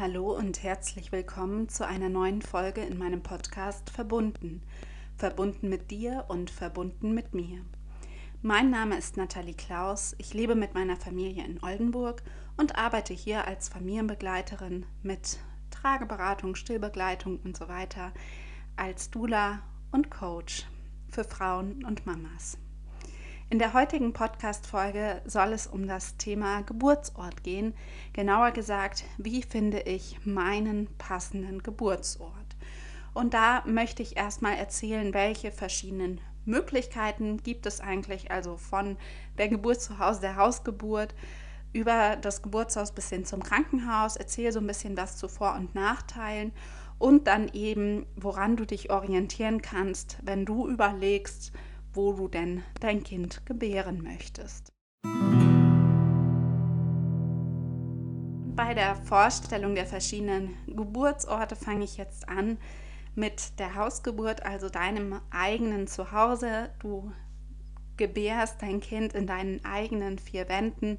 Hallo und herzlich willkommen zu einer neuen Folge in meinem Podcast Verbunden. Verbunden mit dir und verbunden mit mir. Mein Name ist Nathalie Klaus. Ich lebe mit meiner Familie in Oldenburg und arbeite hier als Familienbegleiterin mit Trageberatung, Stillbegleitung und so weiter, als Dula und Coach für Frauen und Mamas. In der heutigen Podcast-Folge soll es um das Thema Geburtsort gehen. Genauer gesagt, wie finde ich meinen passenden Geburtsort? Und da möchte ich erstmal erzählen, welche verschiedenen Möglichkeiten gibt es eigentlich, also von der Geburt zu Hause, der Hausgeburt, über das Geburtshaus bis hin zum Krankenhaus, erzähle so ein bisschen was zu Vor- und Nachteilen und dann eben, woran du dich orientieren kannst, wenn du überlegst, wo du denn dein Kind gebären möchtest. Bei der Vorstellung der verschiedenen Geburtsorte fange ich jetzt an mit der Hausgeburt, also deinem eigenen Zuhause. Du gebärst dein Kind in deinen eigenen vier Wänden,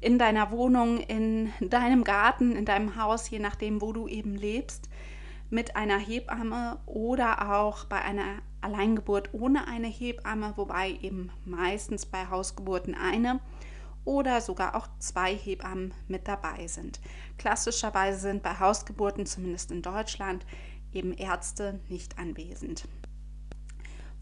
in deiner Wohnung, in deinem Garten, in deinem Haus, je nachdem, wo du eben lebst, mit einer Hebamme oder auch bei einer Alleingeburt ohne eine Hebamme, wobei eben meistens bei Hausgeburten eine oder sogar auch zwei Hebammen mit dabei sind. Klassischerweise sind bei Hausgeburten, zumindest in Deutschland, eben Ärzte nicht anwesend.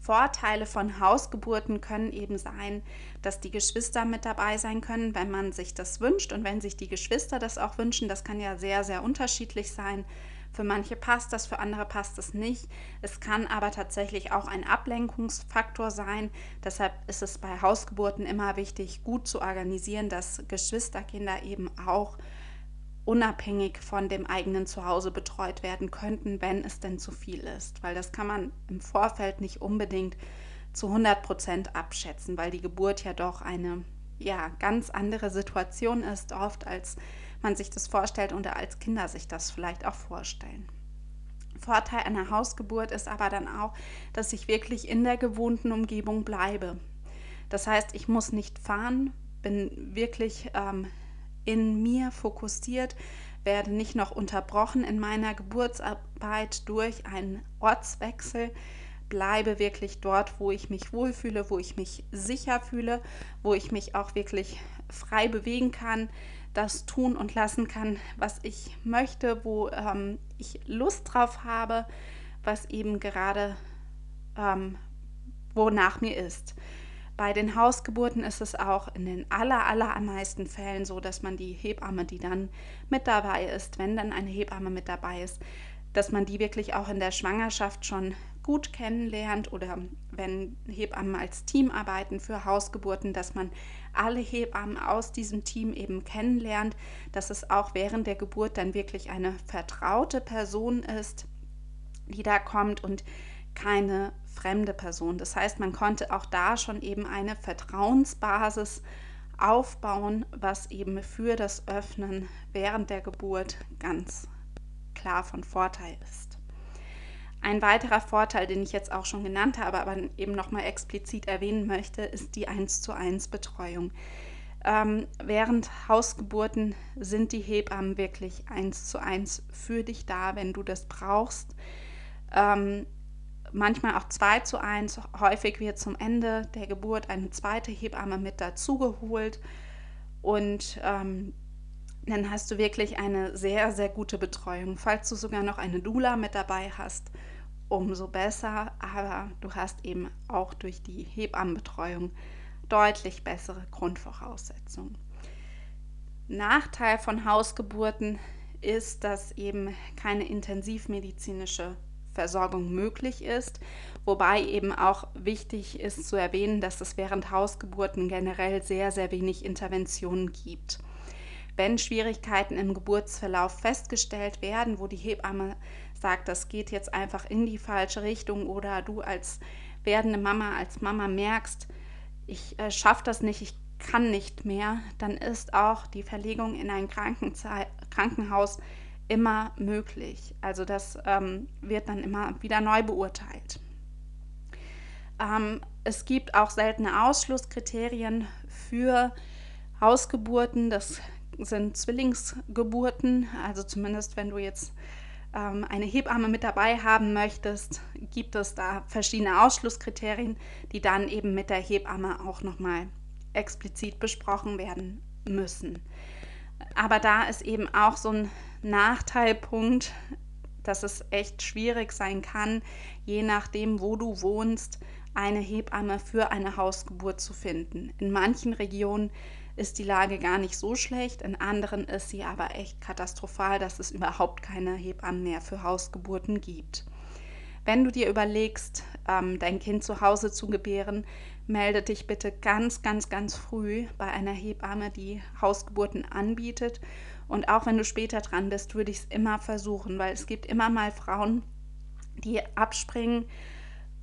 Vorteile von Hausgeburten können eben sein, dass die Geschwister mit dabei sein können, wenn man sich das wünscht und wenn sich die Geschwister das auch wünschen. Das kann ja sehr, sehr unterschiedlich sein. Für manche passt das, für andere passt es nicht. Es kann aber tatsächlich auch ein Ablenkungsfaktor sein. Deshalb ist es bei Hausgeburten immer wichtig, gut zu organisieren, dass Geschwisterkinder eben auch unabhängig von dem eigenen Zuhause betreut werden könnten, wenn es denn zu viel ist. Weil das kann man im Vorfeld nicht unbedingt zu 100 Prozent abschätzen, weil die Geburt ja doch eine ja, ganz andere Situation ist, oft als man sich das vorstellt oder als Kinder sich das vielleicht auch vorstellen. Vorteil einer Hausgeburt ist aber dann auch, dass ich wirklich in der gewohnten Umgebung bleibe. Das heißt, ich muss nicht fahren, bin wirklich ähm, in mir fokussiert, werde nicht noch unterbrochen in meiner Geburtsarbeit durch einen Ortswechsel, bleibe wirklich dort, wo ich mich wohlfühle, wo ich mich sicher fühle, wo ich mich auch wirklich frei bewegen kann, das tun und lassen kann, was ich möchte, wo ähm, ich Lust drauf habe, was eben gerade ähm, wonach mir ist. Bei den Hausgeburten ist es auch in den aller, allermeisten Fällen so, dass man die Hebamme, die dann mit dabei ist, wenn dann eine Hebamme mit dabei ist, dass man die wirklich auch in der Schwangerschaft schon gut kennenlernt oder wenn Hebammen als Team arbeiten für Hausgeburten, dass man alle Hebammen aus diesem Team eben kennenlernt, dass es auch während der Geburt dann wirklich eine vertraute Person ist, die da kommt und keine fremde Person. Das heißt, man konnte auch da schon eben eine Vertrauensbasis aufbauen, was eben für das Öffnen während der Geburt ganz klar von Vorteil ist. Ein weiterer Vorteil, den ich jetzt auch schon genannt habe, aber eben nochmal explizit erwähnen möchte, ist die 1 zu 1 Betreuung. Ähm, während Hausgeburten sind die Hebammen wirklich 1 zu 1 für dich da, wenn du das brauchst. Ähm, manchmal auch 2 zu 1. Häufig wird zum Ende der Geburt eine zweite Hebamme mit dazugeholt. Und ähm, dann hast du wirklich eine sehr, sehr gute Betreuung. Falls du sogar noch eine Dula mit dabei hast, umso besser. Aber du hast eben auch durch die Hebammenbetreuung deutlich bessere Grundvoraussetzungen. Nachteil von Hausgeburten ist, dass eben keine intensivmedizinische Versorgung möglich ist, wobei eben auch wichtig ist zu erwähnen, dass es während Hausgeburten generell sehr, sehr wenig Interventionen gibt wenn Schwierigkeiten im Geburtsverlauf festgestellt werden, wo die Hebamme sagt, das geht jetzt einfach in die falsche Richtung oder du als werdende Mama, als Mama merkst, ich äh, schaffe das nicht, ich kann nicht mehr, dann ist auch die Verlegung in ein Krankenhaus immer möglich. Also das ähm, wird dann immer wieder neu beurteilt. Ähm, es gibt auch seltene Ausschlusskriterien für Hausgeburten. Das sind Zwillingsgeburten, also zumindest wenn du jetzt ähm, eine Hebamme mit dabei haben möchtest, gibt es da verschiedene Ausschlusskriterien, die dann eben mit der Hebamme auch nochmal explizit besprochen werden müssen. Aber da ist eben auch so ein Nachteilpunkt, dass es echt schwierig sein kann, je nachdem, wo du wohnst, eine Hebamme für eine Hausgeburt zu finden. In manchen Regionen ist die Lage gar nicht so schlecht, in anderen ist sie aber echt katastrophal, dass es überhaupt keine Hebammen mehr für Hausgeburten gibt. Wenn du dir überlegst, ähm, dein Kind zu Hause zu gebären, melde dich bitte ganz, ganz, ganz früh bei einer Hebamme, die Hausgeburten anbietet. Und auch wenn du später dran bist, würde ich es immer versuchen, weil es gibt immer mal Frauen, die abspringen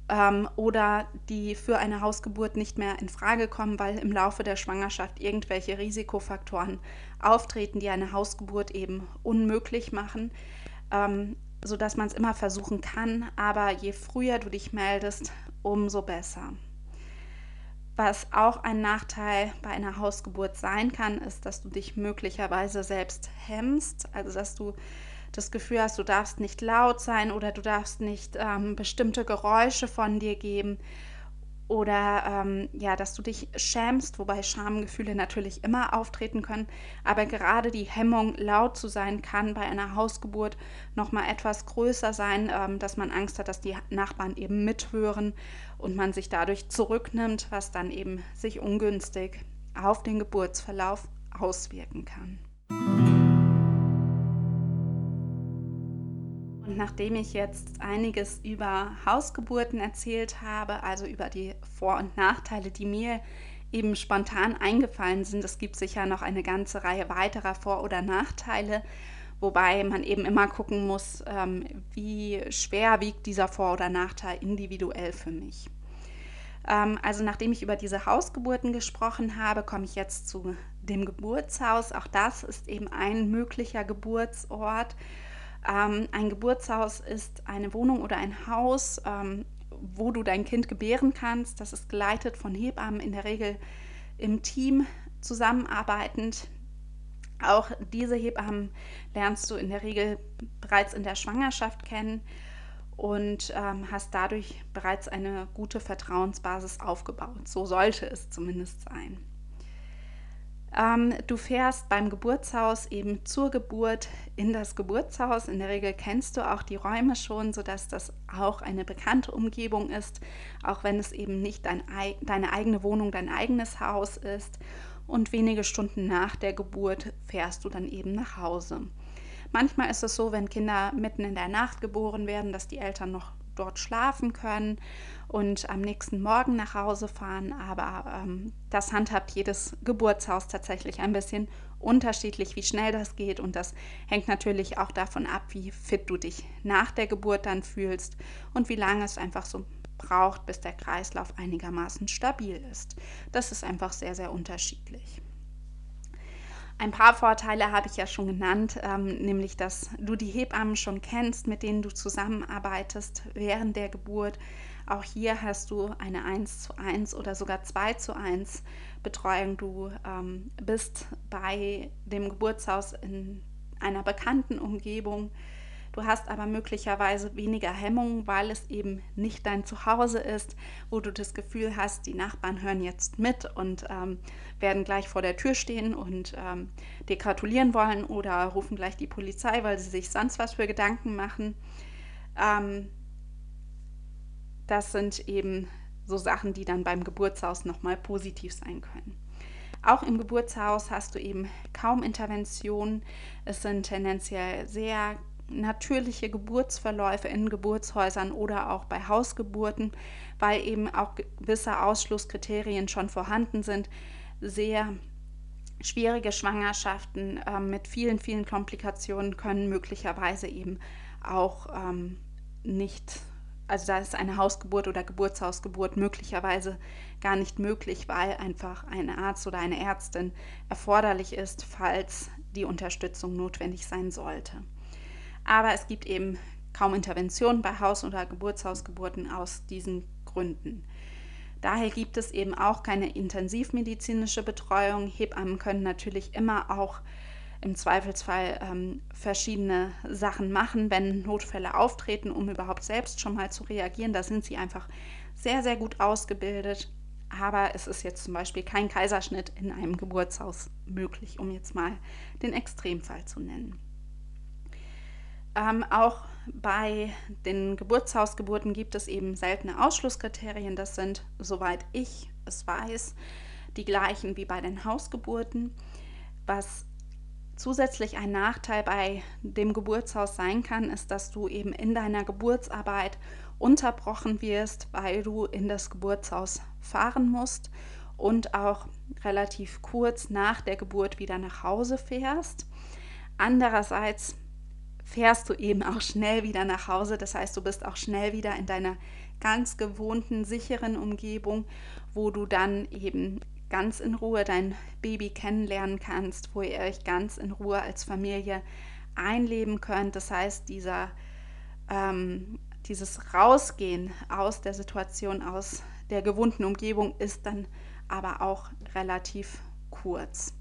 ähm, oder die für eine Hausgeburt nicht mehr in Frage kommen, weil im Laufe der Schwangerschaft irgendwelche Risikofaktoren auftreten, die eine Hausgeburt eben unmöglich machen, ähm, sodass man es immer versuchen kann. Aber je früher du dich meldest, umso besser. Was auch ein Nachteil bei einer Hausgeburt sein kann, ist, dass du dich möglicherweise selbst hemmst, also dass du das Gefühl hast, du darfst nicht laut sein oder du darfst nicht ähm, bestimmte Geräusche von dir geben oder ähm, ja, dass du dich schämst, wobei Schamgefühle natürlich immer auftreten können, aber gerade die Hemmung, laut zu sein, kann bei einer Hausgeburt noch mal etwas größer sein, ähm, dass man Angst hat, dass die Nachbarn eben mithören und man sich dadurch zurücknimmt, was dann eben sich ungünstig auf den Geburtsverlauf auswirken kann. Nachdem ich jetzt einiges über Hausgeburten erzählt habe, also über die Vor- und Nachteile, die mir eben spontan eingefallen sind, es gibt sicher noch eine ganze Reihe weiterer Vor- oder Nachteile, wobei man eben immer gucken muss, ähm, wie schwer wiegt dieser Vor- oder Nachteil individuell für mich. Ähm, also nachdem ich über diese Hausgeburten gesprochen habe, komme ich jetzt zu dem Geburtshaus. Auch das ist eben ein möglicher Geburtsort ähm, ein Geburtshaus ist eine Wohnung oder ein Haus, ähm, wo du dein Kind gebären kannst. Das ist geleitet von Hebammen, in der Regel im Team zusammenarbeitend. Auch diese Hebammen lernst du in der Regel bereits in der Schwangerschaft kennen und ähm, hast dadurch bereits eine gute Vertrauensbasis aufgebaut. So sollte es zumindest sein. Ähm, du fährst beim Geburtshaus eben zur Geburt in das Geburtshaus. In der Regel kennst du auch die Räume schon, sodass das auch eine bekannte Umgebung ist, auch wenn es eben nicht dein, deine eigene Wohnung, dein eigenes Haus ist. Und wenige Stunden nach der Geburt fährst du dann eben nach Hause. Manchmal ist es so, wenn Kinder mitten in der Nacht geboren werden, dass die Eltern noch dort schlafen können und am nächsten Morgen nach Hause fahren. Aber ähm, das handhabt jedes Geburtshaus tatsächlich ein bisschen unterschiedlich, wie schnell das geht. Und das hängt natürlich auch davon ab, wie fit du dich nach der Geburt dann fühlst und wie lange es einfach so braucht, bis der Kreislauf einigermaßen stabil ist. Das ist einfach sehr, sehr unterschiedlich. Ein paar Vorteile habe ich ja schon genannt, ähm, nämlich dass du die Hebammen schon kennst, mit denen du zusammenarbeitest während der Geburt. Auch hier hast du eine 1 zu 1 oder sogar 2 zu 1 Betreuung. Du ähm, bist bei dem Geburtshaus in einer bekannten Umgebung. Du hast aber möglicherweise weniger Hemmungen, weil es eben nicht dein Zuhause ist, wo du das Gefühl hast, die Nachbarn hören jetzt mit und ähm, werden gleich vor der Tür stehen und ähm, dir gratulieren wollen oder rufen gleich die Polizei, weil sie sich sonst was für Gedanken machen. Ähm, das sind eben so Sachen, die dann beim Geburtshaus nochmal positiv sein können. Auch im Geburtshaus hast du eben kaum Interventionen. Es sind tendenziell sehr natürliche Geburtsverläufe in Geburtshäusern oder auch bei Hausgeburten, weil eben auch gewisse Ausschlusskriterien schon vorhanden sind. Sehr schwierige Schwangerschaften äh, mit vielen, vielen Komplikationen können möglicherweise eben auch ähm, nicht, also da ist eine Hausgeburt oder Geburtshausgeburt möglicherweise gar nicht möglich, weil einfach ein Arzt oder eine Ärztin erforderlich ist, falls die Unterstützung notwendig sein sollte. Aber es gibt eben kaum Interventionen bei Haus- oder Geburtshausgeburten aus diesen Gründen. Daher gibt es eben auch keine intensivmedizinische Betreuung. Hebammen können natürlich immer auch im Zweifelsfall ähm, verschiedene Sachen machen, wenn Notfälle auftreten, um überhaupt selbst schon mal zu reagieren. Da sind sie einfach sehr, sehr gut ausgebildet. Aber es ist jetzt zum Beispiel kein Kaiserschnitt in einem Geburtshaus möglich, um jetzt mal den Extremfall zu nennen. Ähm, auch bei den Geburtshausgeburten gibt es eben seltene Ausschlusskriterien. Das sind, soweit ich es weiß, die gleichen wie bei den Hausgeburten. Was zusätzlich ein Nachteil bei dem Geburtshaus sein kann, ist, dass du eben in deiner Geburtsarbeit unterbrochen wirst, weil du in das Geburtshaus fahren musst und auch relativ kurz nach der Geburt wieder nach Hause fährst. Andererseits fährst du eben auch schnell wieder nach Hause. Das heißt, du bist auch schnell wieder in deiner ganz gewohnten, sicheren Umgebung, wo du dann eben ganz in Ruhe dein Baby kennenlernen kannst, wo ihr euch ganz in Ruhe als Familie einleben könnt. Das heißt, dieser, ähm, dieses Rausgehen aus der Situation, aus der gewohnten Umgebung ist dann aber auch relativ kurz.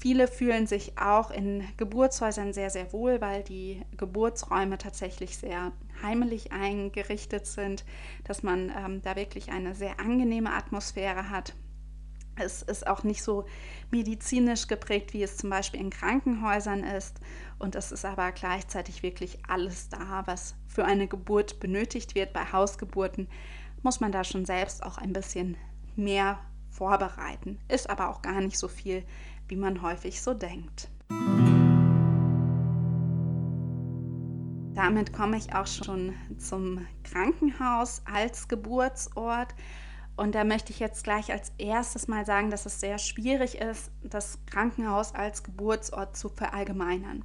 Viele fühlen sich auch in Geburtshäusern sehr, sehr wohl, weil die Geburtsräume tatsächlich sehr heimelig eingerichtet sind, dass man ähm, da wirklich eine sehr angenehme Atmosphäre hat. Es ist auch nicht so medizinisch geprägt, wie es zum Beispiel in Krankenhäusern ist. Und es ist aber gleichzeitig wirklich alles da, was für eine Geburt benötigt wird. Bei Hausgeburten muss man da schon selbst auch ein bisschen mehr vorbereiten. Ist aber auch gar nicht so viel wie man häufig so denkt. Damit komme ich auch schon zum Krankenhaus als Geburtsort. Und da möchte ich jetzt gleich als erstes mal sagen, dass es sehr schwierig ist, das Krankenhaus als Geburtsort zu verallgemeinern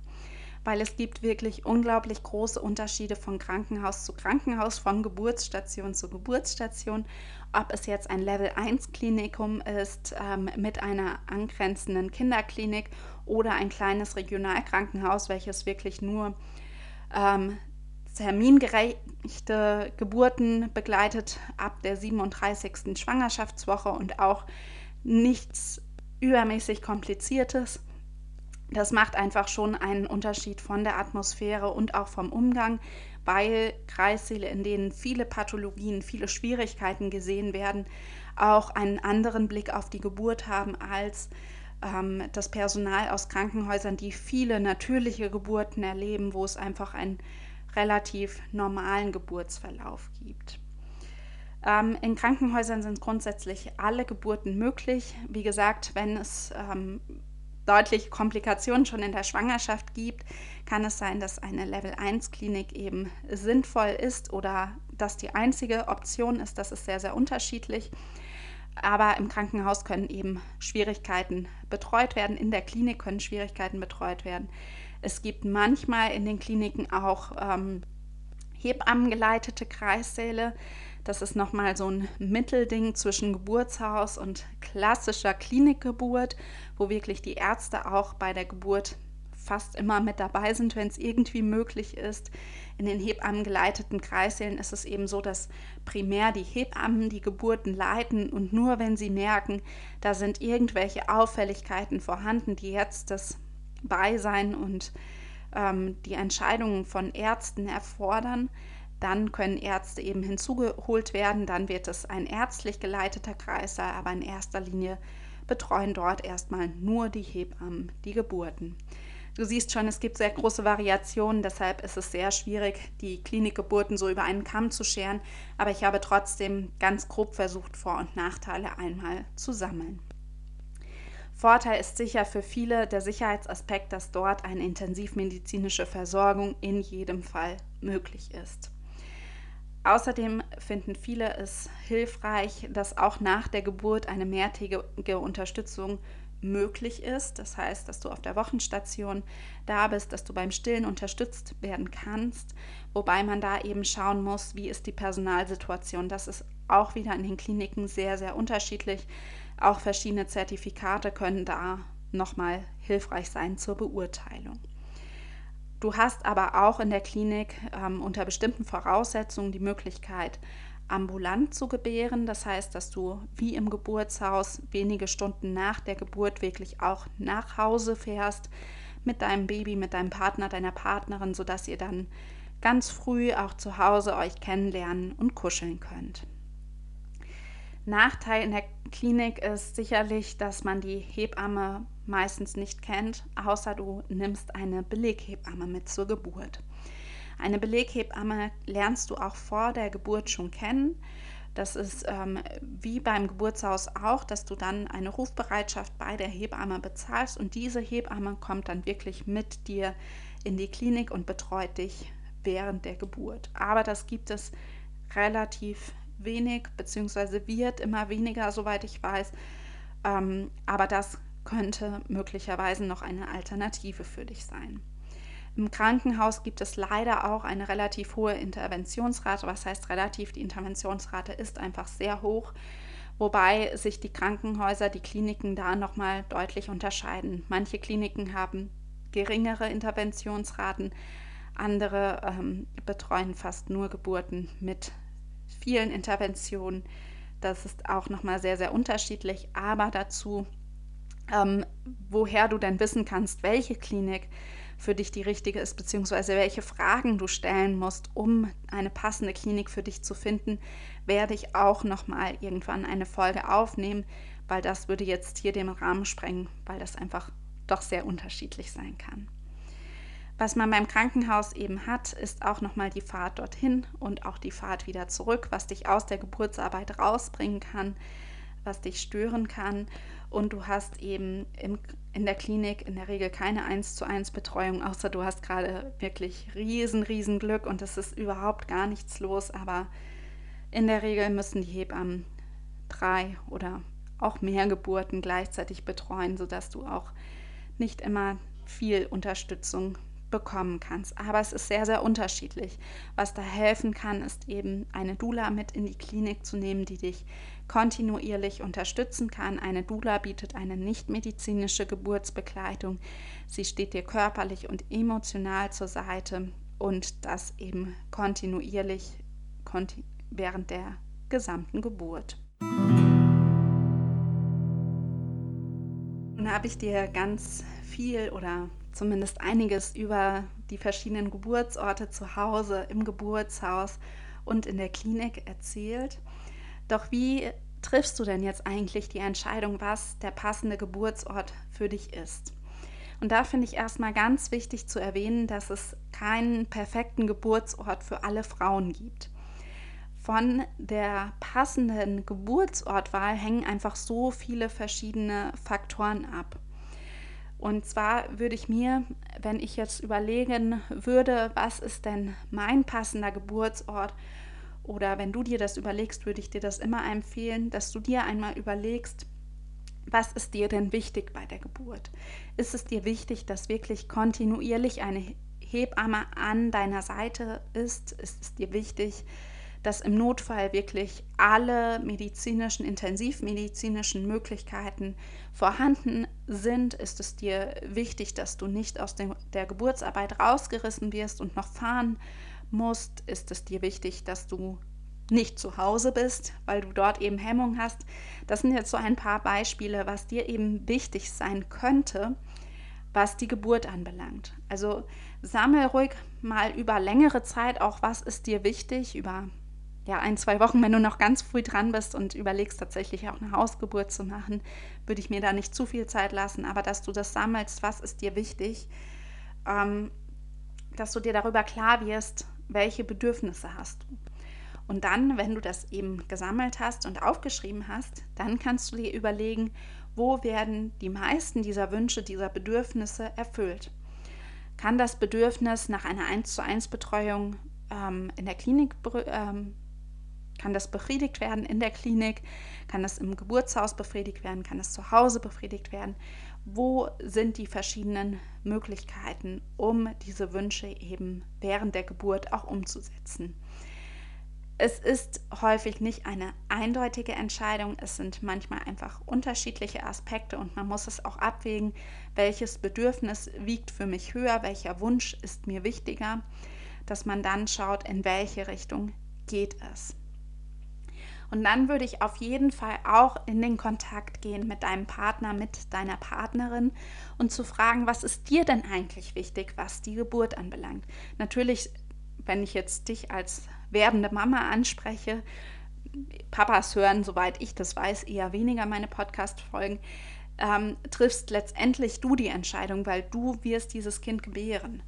weil es gibt wirklich unglaublich große Unterschiede von Krankenhaus zu Krankenhaus, von Geburtsstation zu Geburtsstation. Ob es jetzt ein Level 1 Klinikum ist ähm, mit einer angrenzenden Kinderklinik oder ein kleines Regionalkrankenhaus, welches wirklich nur ähm, termingerechte Geburten begleitet ab der 37. Schwangerschaftswoche und auch nichts übermäßig kompliziertes das macht einfach schon einen Unterschied von der Atmosphäre und auch vom Umgang, weil Kreissäle, in denen viele Pathologien, viele Schwierigkeiten gesehen werden, auch einen anderen Blick auf die Geburt haben als ähm, das Personal aus Krankenhäusern, die viele natürliche Geburten erleben, wo es einfach einen relativ normalen Geburtsverlauf gibt. Ähm, in Krankenhäusern sind grundsätzlich alle Geburten möglich. Wie gesagt, wenn es ähm, deutliche Komplikationen schon in der Schwangerschaft gibt, kann es sein, dass eine Level-1-Klinik eben sinnvoll ist oder dass die einzige Option ist. Das ist sehr, sehr unterschiedlich. Aber im Krankenhaus können eben Schwierigkeiten betreut werden, in der Klinik können Schwierigkeiten betreut werden. Es gibt manchmal in den Kliniken auch ähm, Hebammengeleitete Kreissäle. Das ist nochmal so ein Mittelding zwischen Geburtshaus und klassischer Klinikgeburt, wo wirklich die Ärzte auch bei der Geburt fast immer mit dabei sind, wenn es irgendwie möglich ist. In den Hebammen geleiteten Kreissälen ist es eben so, dass primär die Hebammen die Geburten leiten und nur wenn sie merken, da sind irgendwelche Auffälligkeiten vorhanden, die jetzt das Beisein und ähm, die Entscheidungen von Ärzten erfordern, dann können Ärzte eben hinzugeholt werden. Dann wird es ein ärztlich geleiteter Kreis sein, aber in erster Linie betreuen dort erstmal nur die Hebammen die Geburten. Du siehst schon, es gibt sehr große Variationen, deshalb ist es sehr schwierig, die Klinikgeburten so über einen Kamm zu scheren, aber ich habe trotzdem ganz grob versucht, Vor- und Nachteile einmal zu sammeln. Vorteil ist sicher für viele der Sicherheitsaspekt, dass dort eine intensivmedizinische Versorgung in jedem Fall möglich ist. Außerdem finden viele es hilfreich, dass auch nach der Geburt eine mehrtägige Unterstützung möglich ist. Das heißt, dass du auf der Wochenstation da bist, dass du beim Stillen unterstützt werden kannst, wobei man da eben schauen muss, wie ist die Personalsituation. Das ist auch wieder in den Kliniken sehr, sehr unterschiedlich. Auch verschiedene Zertifikate können da nochmal hilfreich sein zur Beurteilung. Du hast aber auch in der Klinik ähm, unter bestimmten Voraussetzungen die Möglichkeit, ambulant zu gebären. Das heißt, dass du wie im Geburtshaus wenige Stunden nach der Geburt wirklich auch nach Hause fährst mit deinem Baby, mit deinem Partner, deiner Partnerin, sodass ihr dann ganz früh auch zu Hause euch kennenlernen und kuscheln könnt. Nachteil in der Klinik ist sicherlich, dass man die Hebamme meistens nicht kennt, außer du nimmst eine Beleghebamme mit zur Geburt. Eine Beleghebamme lernst du auch vor der Geburt schon kennen. Das ist ähm, wie beim Geburtshaus auch, dass du dann eine Rufbereitschaft bei der Hebamme bezahlst und diese Hebamme kommt dann wirklich mit dir in die Klinik und betreut dich während der Geburt. Aber das gibt es relativ wenig, beziehungsweise wird immer weniger, soweit ich weiß. Ähm, aber das könnte möglicherweise noch eine Alternative für dich sein. Im Krankenhaus gibt es leider auch eine relativ hohe Interventionsrate. Was heißt relativ? Die Interventionsrate ist einfach sehr hoch, wobei sich die Krankenhäuser, die Kliniken da nochmal deutlich unterscheiden. Manche Kliniken haben geringere Interventionsraten, andere ähm, betreuen fast nur Geburten mit vielen Interventionen. Das ist auch nochmal sehr, sehr unterschiedlich. Aber dazu, ähm, woher du denn wissen kannst, welche Klinik für dich die richtige ist, beziehungsweise welche Fragen du stellen musst, um eine passende Klinik für dich zu finden, werde ich auch nochmal irgendwann eine Folge aufnehmen, weil das würde jetzt hier den Rahmen sprengen, weil das einfach doch sehr unterschiedlich sein kann. Was man beim Krankenhaus eben hat, ist auch nochmal die Fahrt dorthin und auch die Fahrt wieder zurück, was dich aus der Geburtsarbeit rausbringen kann, was dich stören kann. Und du hast eben im, in der Klinik in der Regel keine 1 zu 1 Betreuung, außer du hast gerade wirklich riesen, riesen Glück und es ist überhaupt gar nichts los. Aber in der Regel müssen die Hebammen drei oder auch mehr Geburten gleichzeitig betreuen, sodass du auch nicht immer viel Unterstützung bekommen kannst. Aber es ist sehr, sehr unterschiedlich. Was da helfen kann, ist eben eine Dula mit in die Klinik zu nehmen, die dich kontinuierlich unterstützen kann. Eine Dula bietet eine nichtmedizinische Geburtsbegleitung. Sie steht dir körperlich und emotional zur Seite und das eben kontinuierlich konti während der gesamten Geburt. Nun habe ich dir ganz viel oder zumindest einiges über die verschiedenen Geburtsorte zu Hause, im Geburtshaus und in der Klinik erzählt. Doch wie triffst du denn jetzt eigentlich die Entscheidung, was der passende Geburtsort für dich ist? Und da finde ich erstmal ganz wichtig zu erwähnen, dass es keinen perfekten Geburtsort für alle Frauen gibt. Von der passenden Geburtsortwahl hängen einfach so viele verschiedene Faktoren ab. Und zwar würde ich mir, wenn ich jetzt überlegen würde, was ist denn mein passender Geburtsort, oder wenn du dir das überlegst, würde ich dir das immer empfehlen, dass du dir einmal überlegst, was ist dir denn wichtig bei der Geburt? Ist es dir wichtig, dass wirklich kontinuierlich eine Hebamme an deiner Seite ist? Ist es dir wichtig, dass im Notfall wirklich alle medizinischen, intensivmedizinischen Möglichkeiten vorhanden sind, ist es dir wichtig, dass du nicht aus der Geburtsarbeit rausgerissen wirst und noch fahren musst, ist es dir wichtig, dass du nicht zu Hause bist, weil du dort eben Hemmung hast. Das sind jetzt so ein paar Beispiele, was dir eben wichtig sein könnte, was die Geburt anbelangt. Also sammel ruhig mal über längere Zeit auch, was ist dir wichtig, über ja, ein, zwei Wochen, wenn du noch ganz früh dran bist und überlegst tatsächlich auch eine Hausgeburt zu machen, würde ich mir da nicht zu viel Zeit lassen, aber dass du das sammelst, was ist dir wichtig, ähm, dass du dir darüber klar wirst, welche Bedürfnisse hast du. Und dann, wenn du das eben gesammelt hast und aufgeschrieben hast, dann kannst du dir überlegen, wo werden die meisten dieser Wünsche, dieser Bedürfnisse erfüllt. Kann das Bedürfnis nach einer 1 zu 1 Betreuung ähm, in der Klinik ähm, kann das befriedigt werden in der Klinik? Kann das im Geburtshaus befriedigt werden? Kann es zu Hause befriedigt werden? Wo sind die verschiedenen Möglichkeiten, um diese Wünsche eben während der Geburt auch umzusetzen? Es ist häufig nicht eine eindeutige Entscheidung, es sind manchmal einfach unterschiedliche Aspekte und man muss es auch abwägen, welches Bedürfnis wiegt für mich höher, welcher Wunsch ist mir wichtiger, dass man dann schaut, in welche Richtung geht es. Und dann würde ich auf jeden Fall auch in den Kontakt gehen mit deinem Partner, mit deiner Partnerin und zu fragen, was ist dir denn eigentlich wichtig, was die Geburt anbelangt. Natürlich, wenn ich jetzt dich als werdende Mama anspreche, Papas hören, soweit ich das weiß, eher weniger meine Podcast-Folgen, ähm, triffst letztendlich du die Entscheidung, weil du wirst dieses Kind gebären.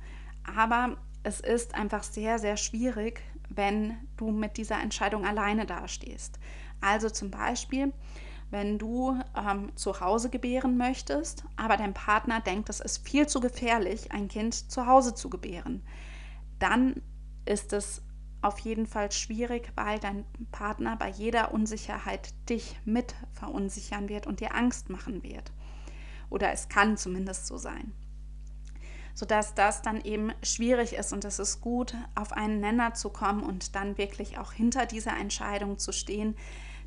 Aber es ist einfach sehr, sehr schwierig, wenn du mit dieser Entscheidung alleine dastehst. Also zum Beispiel, wenn du ähm, zu Hause gebären möchtest, aber dein Partner denkt, es ist viel zu gefährlich, ein Kind zu Hause zu gebären, dann ist es auf jeden Fall schwierig, weil dein Partner bei jeder Unsicherheit dich mit verunsichern wird und dir Angst machen wird. Oder es kann zumindest so sein. Sodass das dann eben schwierig ist und es ist gut, auf einen Nenner zu kommen und dann wirklich auch hinter dieser Entscheidung zu stehen,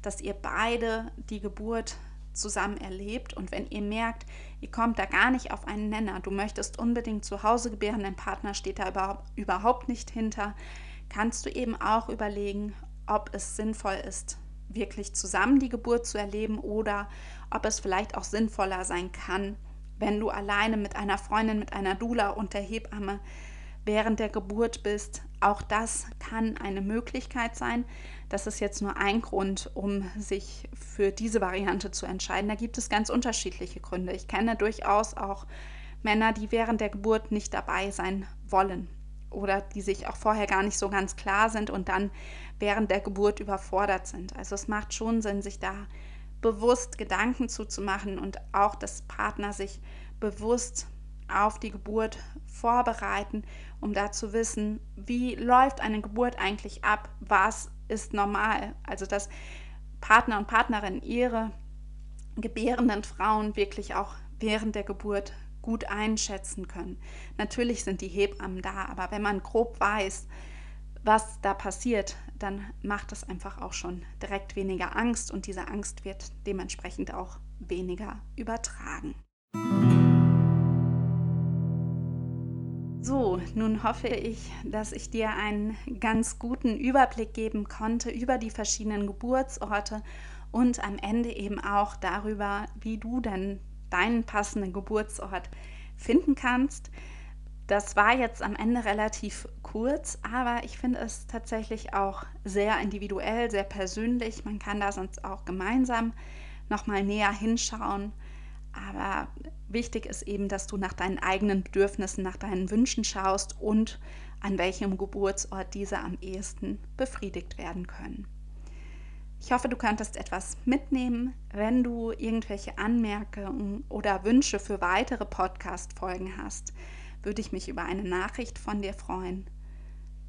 dass ihr beide die Geburt zusammen erlebt. Und wenn ihr merkt, ihr kommt da gar nicht auf einen Nenner, du möchtest unbedingt zu Hause gebären, dein Partner steht da überhaupt nicht hinter, kannst du eben auch überlegen, ob es sinnvoll ist, wirklich zusammen die Geburt zu erleben oder ob es vielleicht auch sinnvoller sein kann, wenn du alleine mit einer Freundin, mit einer Dula und der Hebamme während der Geburt bist. Auch das kann eine Möglichkeit sein. Das ist jetzt nur ein Grund, um sich für diese Variante zu entscheiden. Da gibt es ganz unterschiedliche Gründe. Ich kenne durchaus auch Männer, die während der Geburt nicht dabei sein wollen oder die sich auch vorher gar nicht so ganz klar sind und dann während der Geburt überfordert sind. Also es macht schon Sinn, sich da bewusst Gedanken zuzumachen und auch das Partner sich bewusst auf die Geburt vorbereiten, um da zu wissen, wie läuft eine Geburt eigentlich ab, was ist normal. Also dass Partner und Partnerin ihre gebärenden Frauen wirklich auch während der Geburt gut einschätzen können. Natürlich sind die Hebammen da, aber wenn man grob weiß, was da passiert, dann macht es einfach auch schon direkt weniger Angst und diese Angst wird dementsprechend auch weniger übertragen. So, nun hoffe ich, dass ich dir einen ganz guten Überblick geben konnte über die verschiedenen Geburtsorte und am Ende eben auch darüber, wie du denn deinen passenden Geburtsort finden kannst. Das war jetzt am Ende relativ kurz, aber ich finde es tatsächlich auch sehr individuell, sehr persönlich. Man kann da sonst auch gemeinsam nochmal näher hinschauen. Aber wichtig ist eben, dass du nach deinen eigenen Bedürfnissen, nach deinen Wünschen schaust und an welchem Geburtsort diese am ehesten befriedigt werden können. Ich hoffe, du könntest etwas mitnehmen. Wenn du irgendwelche Anmerkungen oder Wünsche für weitere Podcast-Folgen hast, würde ich mich über eine Nachricht von dir freuen.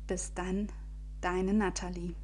Bis dann, deine Nathalie.